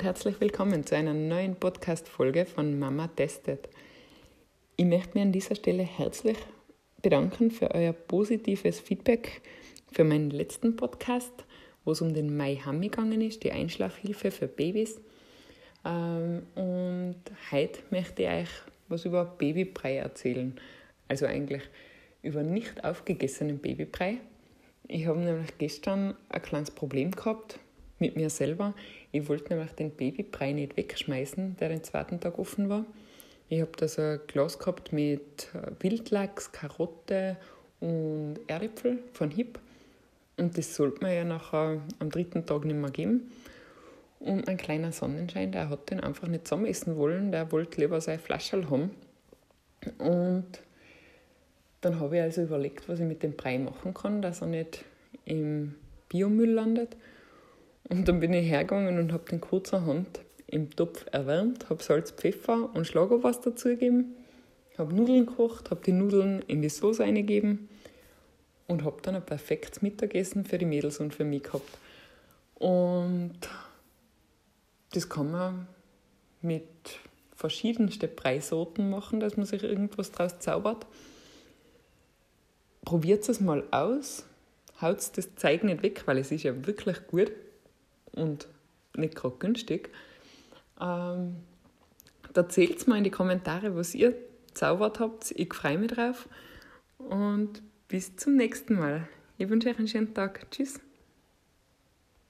und herzlich willkommen zu einer neuen Podcast-Folge von Mama Testet. Ich möchte mich an dieser Stelle herzlich bedanken für euer positives Feedback für meinen letzten Podcast, wo es um den Mai Hammi gegangen ist, die Einschlafhilfe für Babys. Ähm, und heute möchte ich euch was über Babybrei erzählen. Also eigentlich über nicht aufgegessenen Babybrei. Ich habe nämlich gestern ein kleines Problem gehabt mit mir selber. Ich wollte nämlich den Babybrei nicht wegschmeißen, der den zweiten Tag offen war. Ich habe da so ein Glas gehabt mit äh, Wildlachs, Karotte und Erdäpfel von Hip. Und das sollte man ja nachher am dritten Tag nicht mehr geben. Und ein kleiner Sonnenschein, der hat den einfach nicht zusammen essen wollen, der wollte lieber sein Flascherl haben. Und dann habe ich also überlegt, was ich mit dem Brei machen kann, dass er nicht im Biomüll landet. Und dann bin ich hergegangen und habe den kurzerhand im Topf erwärmt, habe Salz, Pfeffer und Schlagerwasser dazugegeben, habe Nudeln gekocht, habe die Nudeln in die Soße eingegeben und habe dann ein perfektes Mittagessen für die Mädels und für mich gehabt. Und das kann man mit verschiedensten Preisorten machen, dass man sich irgendwas draus zaubert. Probiert es mal aus, haut das Zeug nicht weg, weil es ist ja wirklich gut und nicht gerade günstig. Ähm, es mal in die Kommentare, was ihr zaubert habt. Ich freue mich drauf und bis zum nächsten Mal. Ich wünsche euch einen schönen Tag. Tschüss.